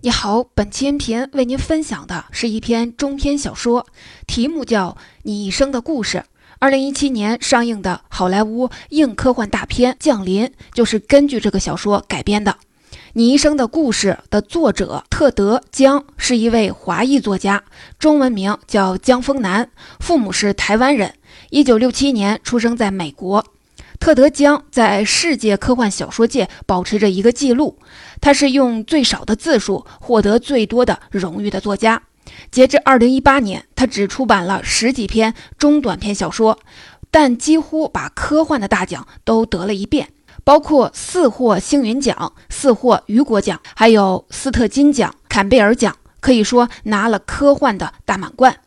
你好，本期音频为您分享的是一篇中篇小说，题目叫《你一生的故事》。二零一七年上映的好莱坞硬科幻大片《降临》就是根据这个小说改编的。《你一生的故事》的作者特德·江是一位华裔作家，中文名叫江丰南，父母是台湾人，一九六七年出生在美国。特德·江在世界科幻小说界保持着一个记录，他是用最少的字数获得最多的荣誉的作家。截至二零一八年，他只出版了十几篇中短篇小说，但几乎把科幻的大奖都得了一遍，包括四获星云奖、四获雨果奖，还有斯特金奖、坎贝尔奖，可以说拿了科幻的大满贯。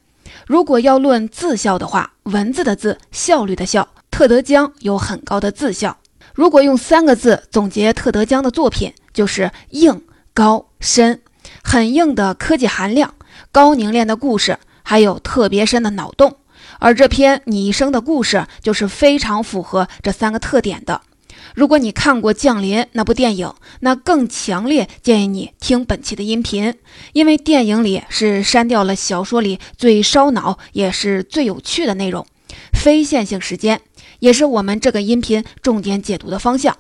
如果要论字效的话，文字的字，效率的效。特德·江有很高的自效。如果用三个字总结特德·江的作品，就是硬、高、深。很硬的科技含量，高凝练的故事，还有特别深的脑洞。而这篇《你一生的故事》就是非常符合这三个特点的。如果你看过《降临》那部电影，那更强烈建议你听本期的音频，因为电影里是删掉了小说里最烧脑也是最有趣的内容——非线性时间。也是我们这个音频重点解读的方向。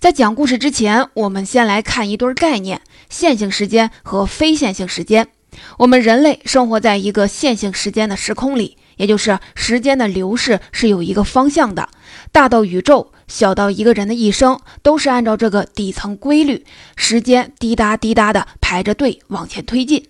在讲故事之前，我们先来看一对概念：线性时间和非线性时间。我们人类生活在一个线性时间的时空里，也就是时间的流逝是有一个方向的。大到宇宙，小到一个人的一生，都是按照这个底层规律，时间滴答滴答的排着队往前推进。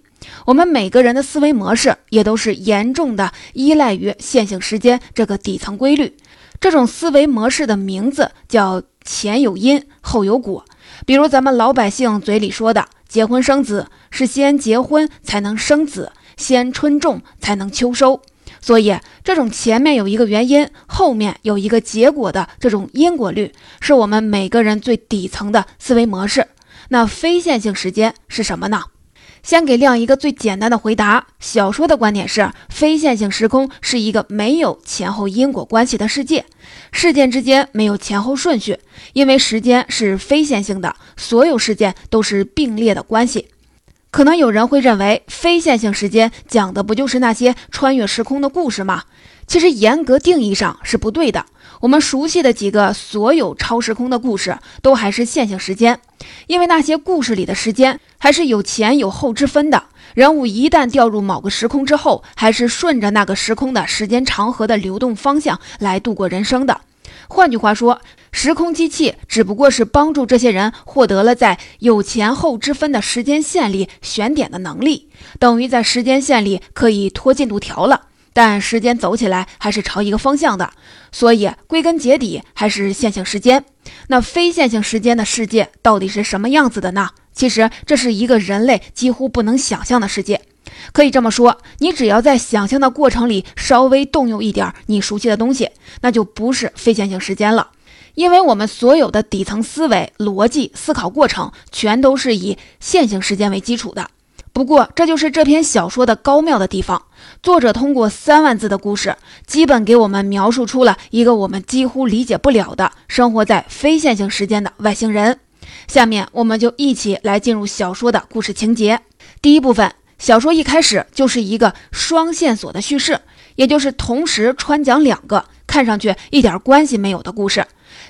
我们每个人的思维模式也都是严重的依赖于线性时间这个底层规律。这种思维模式的名字叫前有因后有果。比如咱们老百姓嘴里说的，结婚生子是先结婚才能生子，先春种才能秋收。所以，这种前面有一个原因，后面有一个结果的这种因果律，是我们每个人最底层的思维模式。那非线性时间是什么呢？先给亮一个最简单的回答：小说的观点是，非线性时空是一个没有前后因果关系的世界，事件之间没有前后顺序，因为时间是非线性的，所有事件都是并列的关系。可能有人会认为，非线性时间讲的不就是那些穿越时空的故事吗？其实严格定义上是不对的。我们熟悉的几个所有超时空的故事，都还是线性时间，因为那些故事里的时间还是有前有后之分的。人物一旦掉入某个时空之后，还是顺着那个时空的时间长河的流动方向来度过人生的。换句话说，时空机器只不过是帮助这些人获得了在有前后之分的时间线里选点的能力，等于在时间线里可以拖进度条了。但时间走起来还是朝一个方向的，所以归根结底还是线性时间。那非线性时间的世界到底是什么样子的呢？其实这是一个人类几乎不能想象的世界。可以这么说，你只要在想象的过程里稍微动用一点你熟悉的东西，那就不是非线性时间了。因为我们所有的底层思维、逻辑、思考过程，全都是以线性时间为基础的。不过，这就是这篇小说的高妙的地方。作者通过三万字的故事，基本给我们描述出了一个我们几乎理解不了的生活在非线性时间的外星人。下面，我们就一起来进入小说的故事情节。第一部分，小说一开始就是一个双线索的叙事，也就是同时穿讲两个看上去一点关系没有的故事。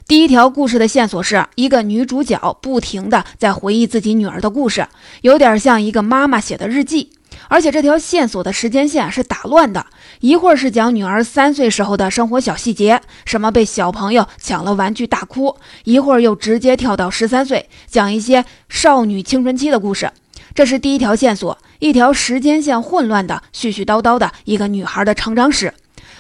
第一条故事的线索是一个女主角不停地在回忆自己女儿的故事，有点像一个妈妈写的日记。而且这条线索的时间线是打乱的，一会儿是讲女儿三岁时候的生活小细节，什么被小朋友抢了玩具大哭；一会儿又直接跳到十三岁，讲一些少女青春期的故事。这是第一条线索，一条时间线混乱的、絮絮叨叨的一个女孩的成长史。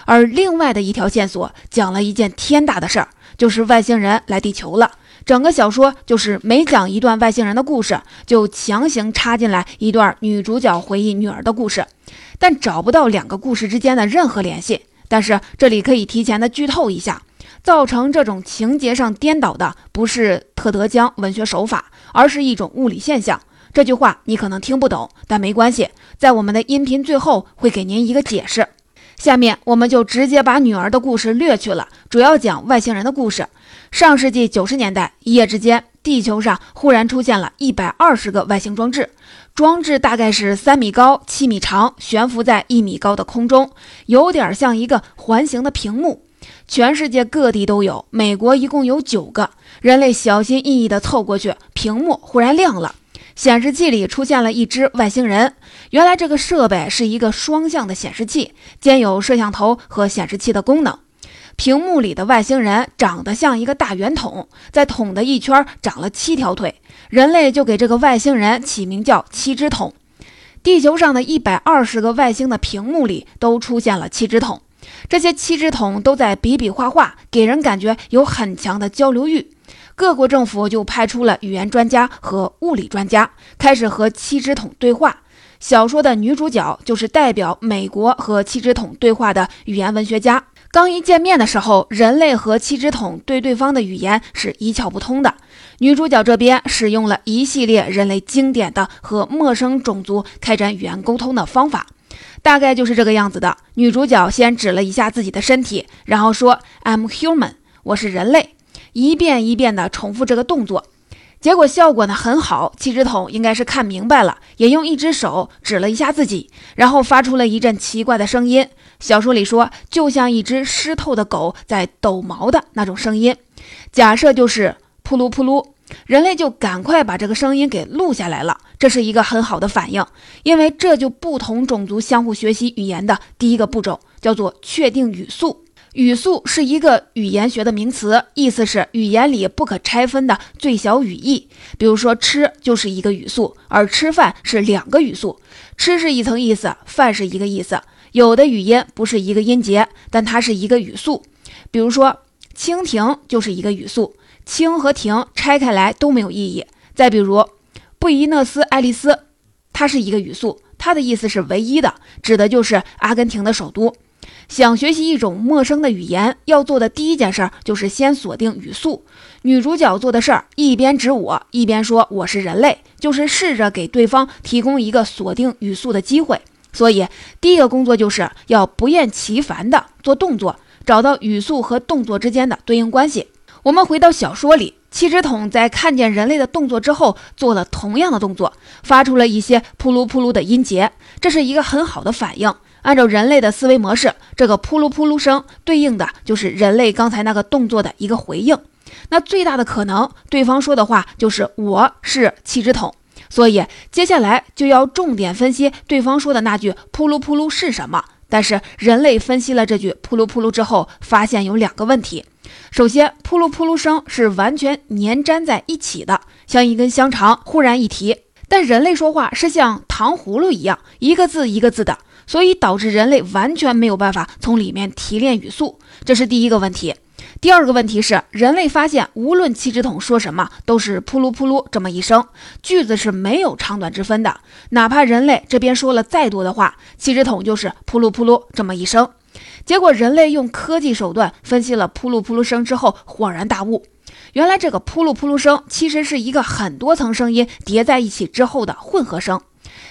而另外的一条线索讲了一件天大的事儿。就是外星人来地球了，整个小说就是每讲一段外星人的故事，就强行插进来一段女主角回忆女儿的故事，但找不到两个故事之间的任何联系。但是这里可以提前的剧透一下，造成这种情节上颠倒的不是特德·江文学手法，而是一种物理现象。这句话你可能听不懂，但没关系，在我们的音频最后会给您一个解释。下面我们就直接把女儿的故事略去了，主要讲外星人的故事。上世纪九十年代，一夜之间，地球上忽然出现了一百二十个外星装置，装置大概是三米高、七米长，悬浮在一米高的空中，有点像一个环形的屏幕。全世界各地都有，美国一共有九个。人类小心翼翼地凑过去，屏幕忽然亮了，显示器里出现了一只外星人。原来这个设备是一个双向的显示器，兼有摄像头和显示器的功能。屏幕里的外星人长得像一个大圆筒，在筒的一圈长了七条腿，人类就给这个外星人起名叫七只桶。地球上的一百二十个外星的屏幕里都出现了七只桶。这些七只桶都在比比划划，给人感觉有很强的交流欲。各国政府就派出了语言专家和物理专家，开始和七只桶对话。小说的女主角就是代表美国和七只桶对话的语言文学家。刚一见面的时候，人类和七只桶对对方的语言是一窍不通的。女主角这边使用了一系列人类经典的和陌生种族开展语言沟通的方法。大概就是这个样子的。女主角先指了一下自己的身体，然后说：“I'm human，我是人类。”一遍一遍地重复这个动作，结果效果呢很好。七只桶应该是看明白了，也用一只手指了一下自己，然后发出了一阵奇怪的声音。小说里说，就像一只湿透的狗在抖毛的那种声音。假设就是扑噜扑噜。人类就赶快把这个声音给录下来了，这是一个很好的反应，因为这就不同种族相互学习语言的第一个步骤，叫做确定语速。语速是一个语言学的名词，意思是语言里不可拆分的最小语义。比如说，吃就是一个语速，而吃饭是两个语速。吃是一层意思，饭是一个意思。有的语音不是一个音节，但它是一个语速。比如说，蜻蜓就是一个语速。蜻和蜓拆开来都没有意义。再比如，布宜诺斯艾利斯，它是一个语速，它的意思是唯一的，指的就是阿根廷的首都。想学习一种陌生的语言，要做的第一件事儿就是先锁定语速。女主角做的事儿，一边指我，一边说我是人类，就是试着给对方提供一个锁定语速的机会。所以，第一个工作就是要不厌其烦地做动作，找到语速和动作之间的对应关系。我们回到小说里，七只桶在看见人类的动作之后，做了同样的动作，发出了一些扑噜扑噜的音节，这是一个很好的反应。按照人类的思维模式，这个扑噜扑噜声对应的就是人类刚才那个动作的一个回应。那最大的可能，对方说的话就是我是气质桶，所以接下来就要重点分析对方说的那句扑噜扑噜是什么。但是人类分析了这句扑噜扑噜之后，发现有两个问题。首先，扑噜扑噜声是完全粘粘在一起的，像一根香肠忽然一提；但人类说话是像糖葫芦一样，一个字一个字的，所以导致人类完全没有办法从里面提炼语速，这是第一个问题。第二个问题是，人类发现无论七只桶说什么，都是扑噜扑噜这么一声，句子是没有长短之分的，哪怕人类这边说了再多的话，七只桶就是扑噜扑噜这么一声。结果，人类用科技手段分析了扑噜扑噜声之后，恍然大悟，原来这个扑噜扑噜声其实是一个很多层声音叠在一起之后的混合声。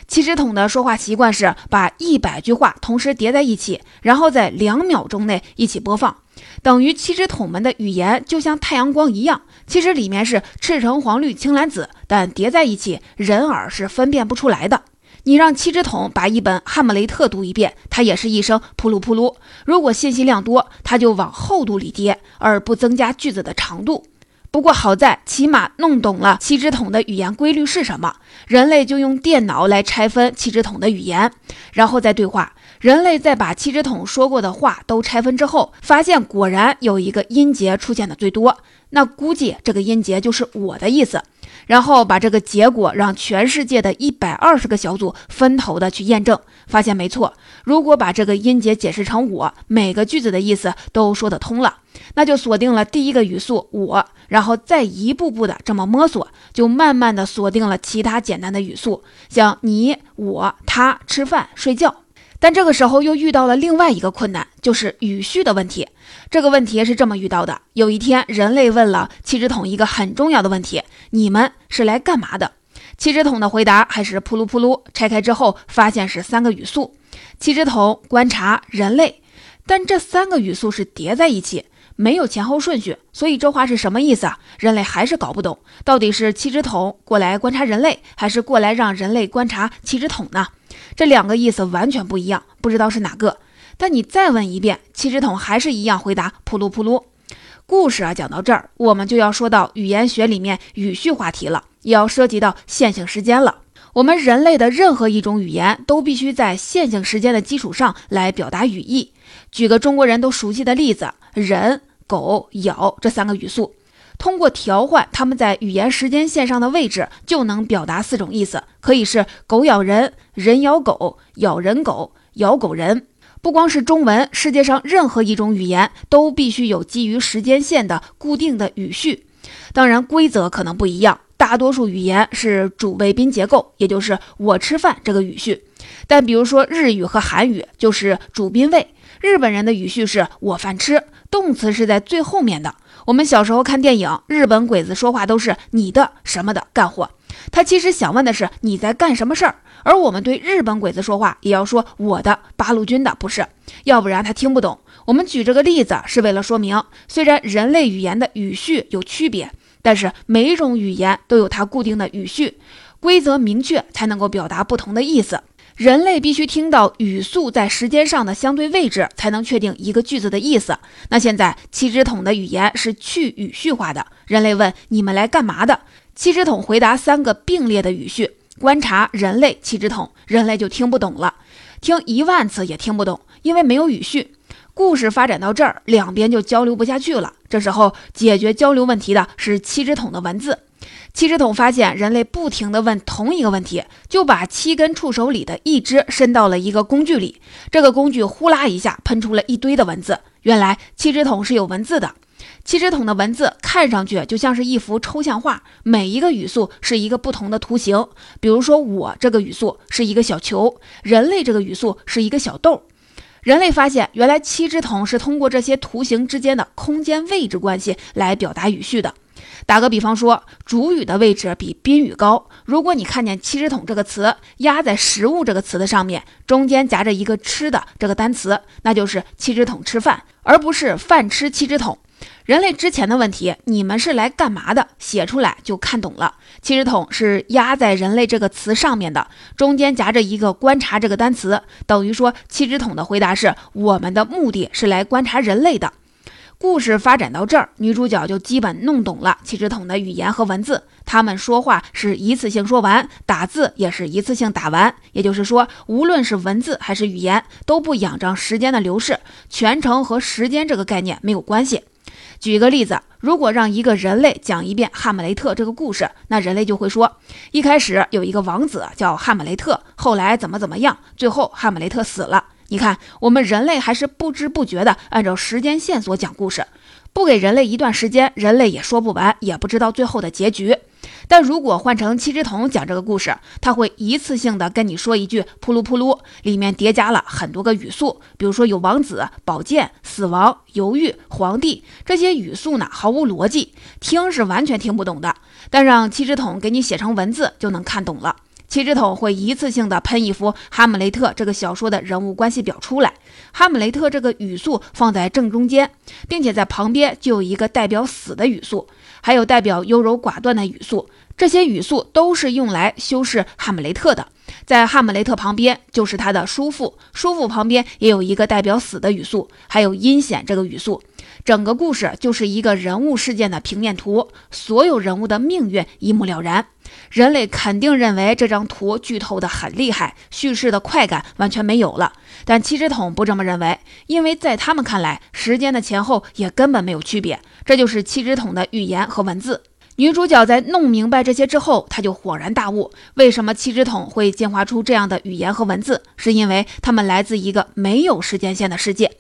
七只桶的说话习惯是把一百句话同时叠在一起，然后在两秒钟内一起播放，等于七只桶们的语言就像太阳光一样，其实里面是赤橙黄绿青蓝紫，但叠在一起，人耳是分辨不出来的。你让七只桶把一本《哈姆雷特》读一遍，它也是一声扑噜扑噜。如果信息量多，它就往厚度里叠，而不增加句子的长度。不过好在，起码弄懂了七只桶的语言规律是什么。人类就用电脑来拆分七只桶的语言，然后再对话。人类在把七只桶说过的话都拆分之后，发现果然有一个音节出现的最多。那估计这个音节就是我的意思。然后把这个结果让全世界的一百二十个小组分头的去验证，发现没错。如果把这个音节解释成我，每个句子的意思都说得通了，那就锁定了第一个语速我，然后再一步步的这么摸索，就慢慢的锁定了其他简单的语速，像你、我、他、吃饭、睡觉。但这个时候又遇到了另外一个困难，就是语序的问题。这个问题是这么遇到的：有一天，人类问了七只桶一个很重要的问题：“你们是来干嘛的？”七只桶的回答还是扑噜扑噜。拆开之后，发现是三个语速。七只桶观察人类，但这三个语速是叠在一起，没有前后顺序。所以这话是什么意思啊？人类还是搞不懂，到底是七只桶过来观察人类，还是过来让人类观察七只桶呢？这两个意思完全不一样，不知道是哪个。但你再问一遍，七只桶还是一样回答：扑噜扑噜。故事啊，讲到这儿，我们就要说到语言学里面语序话题了，也要涉及到线性时间了。我们人类的任何一种语言都必须在线性时间的基础上来表达语义。举个中国人都熟悉的例子：人、狗、咬这三个语速，通过调换它们在语言时间线上的位置，就能表达四种意思，可以是狗咬人、人咬狗、咬人狗、咬狗人。不光是中文，世界上任何一种语言都必须有基于时间线的固定的语序，当然规则可能不一样。大多数语言是主谓宾结构，也就是我吃饭这个语序。但比如说日语和韩语就是主宾谓。日本人的语序是我饭吃，动词是在最后面的。我们小时候看电影，日本鬼子说话都是你的什么的干活，他其实想问的是你在干什么事儿。而我们对日本鬼子说话，也要说我的八路军的，不是，要不然他听不懂。我们举这个例子是为了说明，虽然人类语言的语序有区别，但是每一种语言都有它固定的语序，规则明确才能够表达不同的意思。人类必须听到语速在时间上的相对位置，才能确定一个句子的意思。那现在七只桶的语言是去语序化的，人类问你们来干嘛的？七只桶回答三个并列的语序。观察人类七只桶，人类就听不懂了，听一万次也听不懂，因为没有语序。故事发展到这儿，两边就交流不下去了。这时候解决交流问题的是七只桶的文字。七只桶发现人类不停地问同一个问题，就把七根触手里的一只伸到了一个工具里，这个工具呼啦一下喷出了一堆的文字。原来七只桶是有文字的。七只桶的文字看上去就像是一幅抽象画，每一个语速是一个不同的图形。比如说，我这个语速是一个小球，人类这个语速是一个小豆。人类发现，原来七只桶是通过这些图形之间的空间位置关系来表达语序的。打个比方说，主语的位置比宾语高。如果你看见“七只桶”这个词压在“食物”这个词的上面，中间夹着一个“吃”的这个单词，那就是七只桶吃饭，而不是饭吃七只桶。人类之前的问题，你们是来干嘛的？写出来就看懂了。七只桶是压在人类这个词上面的，中间夹着一个观察这个单词，等于说七只桶的回答是我们的目的是来观察人类的。故事发展到这儿，女主角就基本弄懂了七只桶的语言和文字。他们说话是一次性说完，打字也是一次性打完。也就是说，无论是文字还是语言，都不仰仗时间的流逝，全程和时间这个概念没有关系。举一个例子，如果让一个人类讲一遍《哈姆雷特》这个故事，那人类就会说：一开始有一个王子叫哈姆雷特，后来怎么怎么样，最后哈姆雷特死了。你看，我们人类还是不知不觉地按照时间线索讲故事，不给人类一段时间，人类也说不完，也不知道最后的结局。但如果换成七只桶讲这个故事，他会一次性的跟你说一句“扑噜扑噜”，里面叠加了很多个语速，比如说有王子、宝剑、死亡、犹豫、皇帝这些语速呢，毫无逻辑，听是完全听不懂的。但让七只桶给你写成文字，就能看懂了。七只桶会一次性的喷一幅《哈姆雷特》这个小说的人物关系表出来，哈姆雷特这个语速放在正中间，并且在旁边就有一个代表死的语速。还有代表优柔寡断的语速，这些语速都是用来修饰哈姆雷特的。在哈姆雷特旁边就是他的叔父，叔父旁边也有一个代表死的语速，还有阴险这个语速。整个故事就是一个人物事件的平面图，所有人物的命运一目了然。人类肯定认为这张图剧透的很厉害，叙事的快感完全没有了。但七只桶不这么认为，因为在他们看来，时间的前后也根本没有区别。这就是七只桶的语言和文字。女主角在弄明白这些之后，她就恍然大悟：为什么七只桶会进化出这样的语言和文字？是因为它们来自一个没有时间线的世界。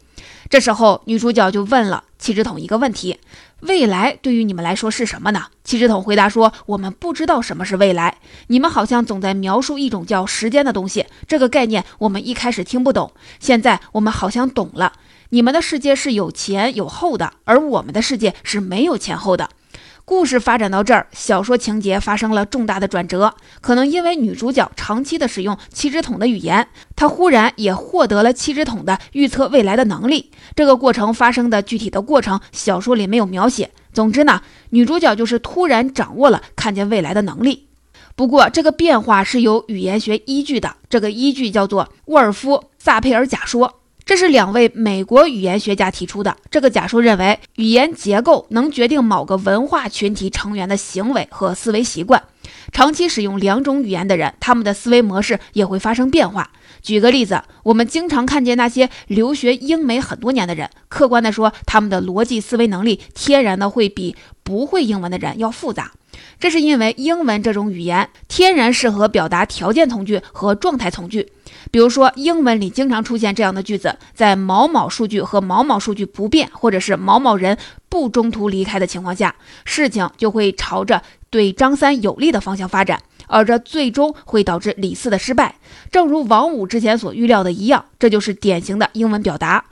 这时候，女主角就问了七只桶一个问题：未来对于你们来说是什么呢？七只桶回答说：我们不知道什么是未来。你们好像总在描述一种叫时间的东西，这个概念我们一开始听不懂，现在我们好像懂了。你们的世界是有前有后的，而我们的世界是没有前后的。故事发展到这儿，小说情节发生了重大的转折。可能因为女主角长期的使用七支筒的语言，她忽然也获得了七支筒的预测未来的能力。这个过程发生的具体的过程，小说里没有描写。总之呢，女主角就是突然掌握了看见未来的能力。不过，这个变化是有语言学依据的，这个依据叫做沃尔夫萨佩尔假说。这是两位美国语言学家提出的。这个假说认为，语言结构能决定某个文化群体成员的行为和思维习惯。长期使用两种语言的人，他们的思维模式也会发生变化。举个例子，我们经常看见那些留学英美很多年的人，客观地说，他们的逻辑思维能力天然的会比不会英文的人要复杂。这是因为英文这种语言天然适合表达条件从句和状态从句。比如说，英文里经常出现这样的句子：在某某数据和某某数据不变，或者是某某人不中途离开的情况下，事情就会朝着对张三有利的方向发展，而这最终会导致李四的失败。正如王五之前所预料的一样，这就是典型的英文表达。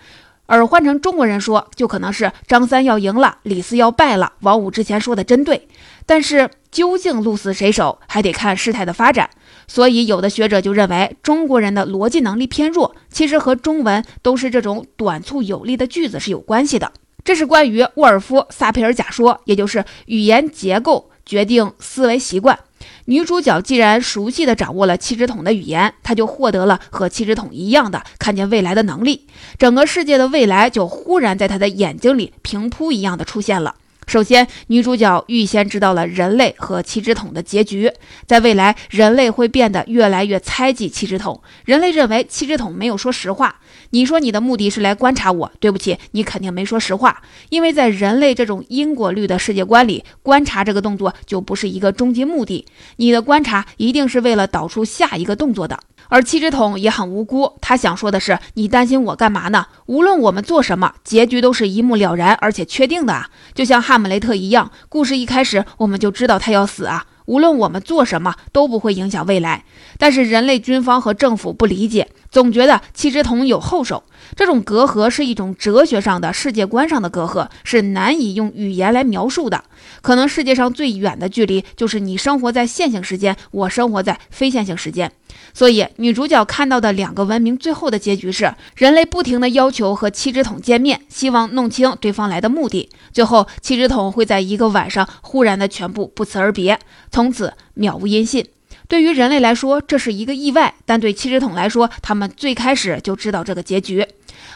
而换成中国人说，就可能是张三要赢了，李四要败了。王五之前说的真对，但是究竟鹿死谁手，还得看事态的发展。所以有的学者就认为，中国人的逻辑能力偏弱，其实和中文都是这种短促有力的句子是有关系的。这是关于沃尔夫萨佩尔假说，也就是语言结构决定思维习惯。女主角既然熟悉地掌握了七支筒的语言，她就获得了和七支筒一样的看见未来的能力。整个世界的未来就忽然在她的眼睛里平铺一样的出现了。首先，女主角预先知道了人类和七支筒的结局。在未来，人类会变得越来越猜忌七支筒。人类认为七支筒没有说实话。你说你的目的是来观察我，对不起，你肯定没说实话。因为在人类这种因果律的世界观里，观察这个动作就不是一个终极目的。你的观察一定是为了导出下一个动作的。而七支筒也很无辜，他想说的是：你担心我干嘛呢？无论我们做什么，结局都是一目了然而且确定的啊！就像哈姆雷特一样，故事一开始我们就知道他要死啊。无论我们做什么都不会影响未来，但是人类军方和政府不理解，总觉得七支筒有后手。这种隔阂是一种哲学上的世界观上的隔阂，是难以用语言来描述的。可能世界上最远的距离就是你生活在线性时间，我生活在非线性时间。所以，女主角看到的两个文明最后的结局是，人类不停地要求和七支筒见面，希望弄清对方来的目的。最后，七支筒会在一个晚上忽然的全部不辞而别，从此渺无音信。对于人类来说，这是一个意外；但对七支筒来说，他们最开始就知道这个结局。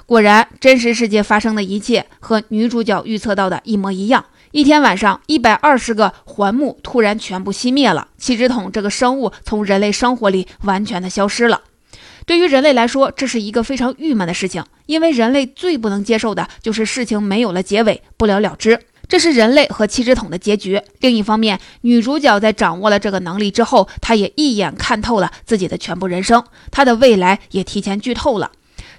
果然，真实世界发生的一切和女主角预测到的一模一样。一天晚上，一百二十个环木突然全部熄灭了，七支筒这个生物从人类生活里完全的消失了。对于人类来说，这是一个非常郁闷的事情，因为人类最不能接受的就是事情没有了结尾，不了了之。这是人类和七支筒的结局。另一方面，女主角在掌握了这个能力之后，她也一眼看透了自己的全部人生，她的未来也提前剧透了。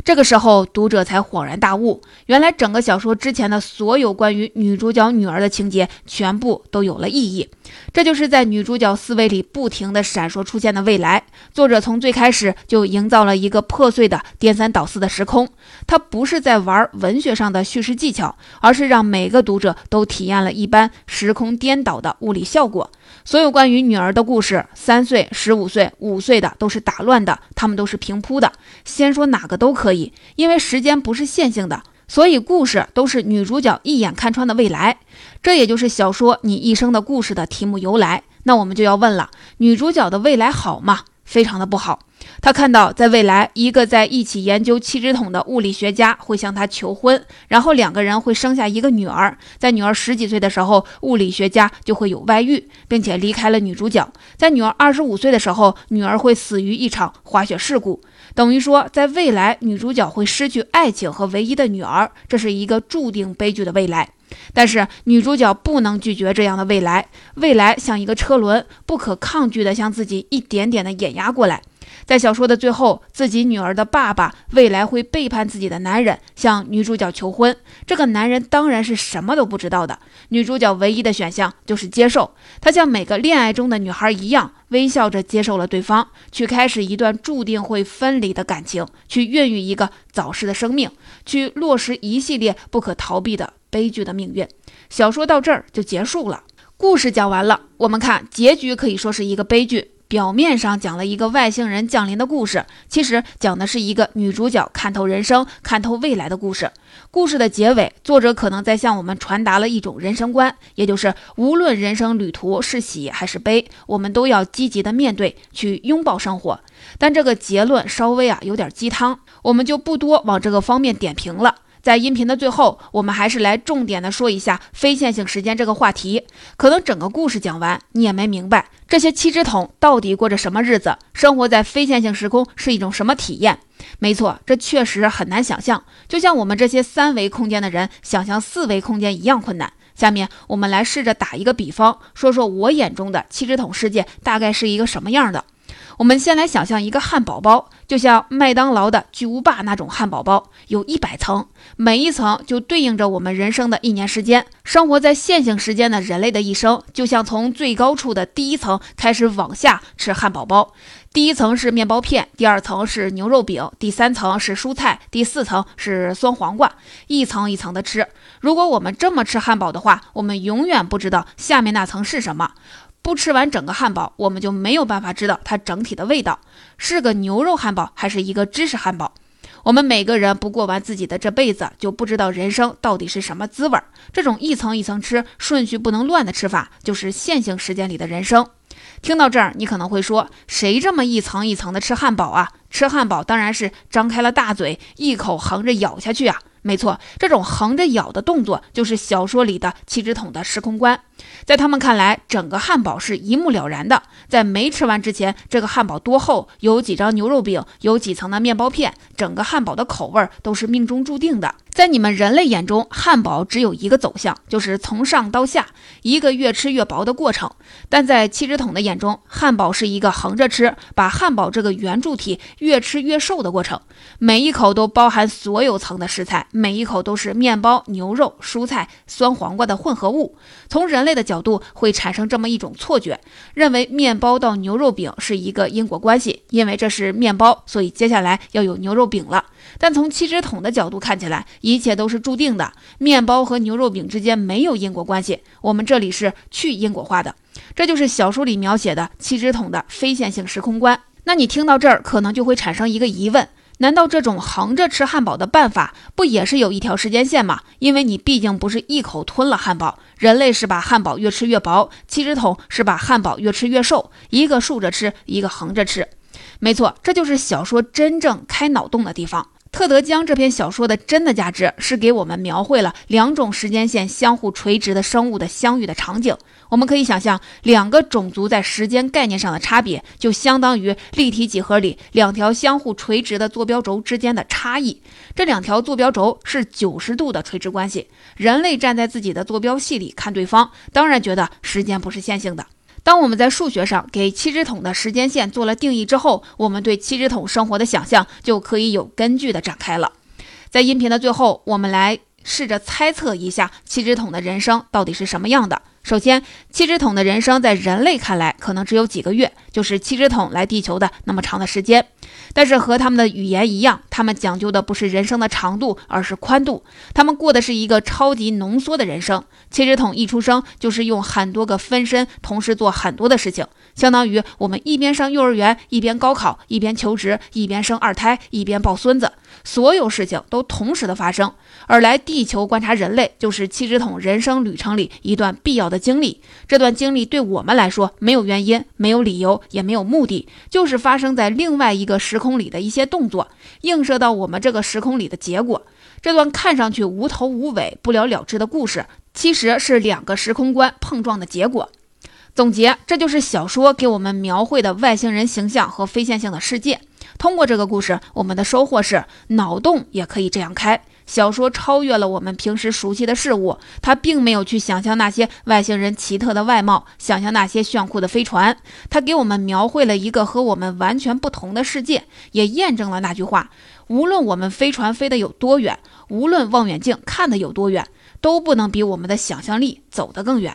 这个时候，读者才恍然大悟，原来整个小说之前的所有关于女主角女儿的情节，全部都有了意义。这就是在女主角思维里不停的闪烁出现的未来。作者从最开始就营造了一个破碎的颠三倒四的时空，他不是在玩文学上的叙事技巧，而是让每个读者都体验了一般时空颠倒的物理效果。所有关于女儿的故事，三岁、十五岁、五岁的都是打乱的，他们都是平铺的。先说哪个都可以，因为时间不是线性的。所以故事都是女主角一眼看穿的未来，这也就是小说《你一生的故事》的题目由来。那我们就要问了：女主角的未来好吗？非常的不好。他看到在未来，一个在一起研究七支筒的物理学家会向她求婚，然后两个人会生下一个女儿。在女儿十几岁的时候，物理学家就会有外遇，并且离开了女主角。在女儿二十五岁的时候，女儿会死于一场滑雪事故。等于说，在未来，女主角会失去爱情和唯一的女儿，这是一个注定悲剧的未来。但是女主角不能拒绝这样的未来，未来像一个车轮，不可抗拒地向自己一点点地碾压过来。在小说的最后，自己女儿的爸爸未来会背叛自己的男人，向女主角求婚。这个男人当然是什么都不知道的。女主角唯一的选项就是接受。她像每个恋爱中的女孩一样，微笑着接受了对方，去开始一段注定会分离的感情，去孕育一个早逝的生命，去落实一系列不可逃避的悲剧的命运。小说到这儿就结束了。故事讲完了，我们看结局可以说是一个悲剧。表面上讲了一个外星人降临的故事，其实讲的是一个女主角看透人生、看透未来的故事。故事的结尾，作者可能在向我们传达了一种人生观，也就是无论人生旅途是喜还是悲，我们都要积极的面对，去拥抱生活。但这个结论稍微啊有点鸡汤，我们就不多往这个方面点评了。在音频的最后，我们还是来重点的说一下非线性时间这个话题。可能整个故事讲完，你也没明白这些七只桶到底过着什么日子，生活在非线性时空是一种什么体验。没错，这确实很难想象，就像我们这些三维空间的人想象四维空间一样困难。下面我们来试着打一个比方，说说我眼中的七只桶世界大概是一个什么样的。我们先来想象一个汉堡包，就像麦当劳的巨无霸那种汉堡包，有一百层，每一层就对应着我们人生的一年时间。生活在线性时间的人类的一生，就像从最高处的第一层开始往下吃汉堡包。第一层是面包片，第二层是牛肉饼，第三层是蔬菜，第四层是酸黄瓜，一层一层的吃。如果我们这么吃汉堡的话，我们永远不知道下面那层是什么。不吃完整个汉堡，我们就没有办法知道它整体的味道是个牛肉汉堡还是一个芝士汉堡。我们每个人不过完自己的这辈子，就不知道人生到底是什么滋味儿。这种一层一层吃、顺序不能乱的吃法，就是线性时间里的人生。听到这儿，你可能会说，谁这么一层一层的吃汉堡啊？吃汉堡当然是张开了大嘴，一口横着咬下去啊！没错，这种横着咬的动作就是小说里的七只桶的时空观。在他们看来，整个汉堡是一目了然的。在没吃完之前，这个汉堡多厚，有几张牛肉饼，有几层的面包片，整个汉堡的口味都是命中注定的。在你们人类眼中，汉堡只有一个走向，就是从上到下，一个越吃越薄的过程。但在七只桶的眼中，汉堡是一个横着吃，把汉堡这个圆柱体越吃越瘦的过程。每一口都包含所有层的食材。每一口都是面包、牛肉、蔬菜、酸黄瓜的混合物。从人类的角度，会产生这么一种错觉，认为面包到牛肉饼是一个因果关系，因为这是面包，所以接下来要有牛肉饼了。但从七只桶的角度看起来，一切都是注定的，面包和牛肉饼之间没有因果关系。我们这里是去因果化的，这就是小说里描写的七只桶的非线性时空观。那你听到这儿，可能就会产生一个疑问。难道这种横着吃汉堡的办法不也是有一条时间线吗？因为你毕竟不是一口吞了汉堡，人类是把汉堡越吃越薄，七只桶是把汉堡越吃越瘦，一个竖着吃，一个横着吃。没错，这就是小说真正开脑洞的地方。特德·江这篇小说的真的价值是给我们描绘了两种时间线相互垂直的生物的相遇的场景。我们可以想象，两个种族在时间概念上的差别，就相当于立体几何里两条相互垂直的坐标轴之间的差异。这两条坐标轴是九十度的垂直关系。人类站在自己的坐标系里看对方，当然觉得时间不是线性的。当我们在数学上给七只桶的时间线做了定义之后，我们对七只桶生活的想象就可以有根据的展开了。在音频的最后，我们来试着猜测一下七只桶的人生到底是什么样的。首先，七只桶的人生在人类看来可能只有几个月，就是七只桶来地球的那么长的时间。但是和他们的语言一样，他们讲究的不是人生的长度，而是宽度。他们过的是一个超级浓缩的人生。切纸筒一出生就是用很多个分身同时做很多的事情，相当于我们一边上幼儿园，一边高考，一边求职，一边生二胎，一边抱孙子，所有事情都同时的发生。而来地球观察人类，就是七只桶人生旅程里一段必要的。经历这段经历对我们来说没有原因，没有理由，也没有目的，就是发生在另外一个时空里的一些动作，映射到我们这个时空里的结果。这段看上去无头无尾、不了了之的故事，其实是两个时空观碰撞的结果。总结，这就是小说给我们描绘的外星人形象和非线性的世界。通过这个故事，我们的收获是脑洞也可以这样开。小说超越了我们平时熟悉的事物，它并没有去想象那些外星人奇特的外貌，想象那些炫酷的飞船，它给我们描绘了一个和我们完全不同的世界，也验证了那句话：无论我们飞船飞得有多远，无论望远镜看得有多远，都不能比我们的想象力走得更远。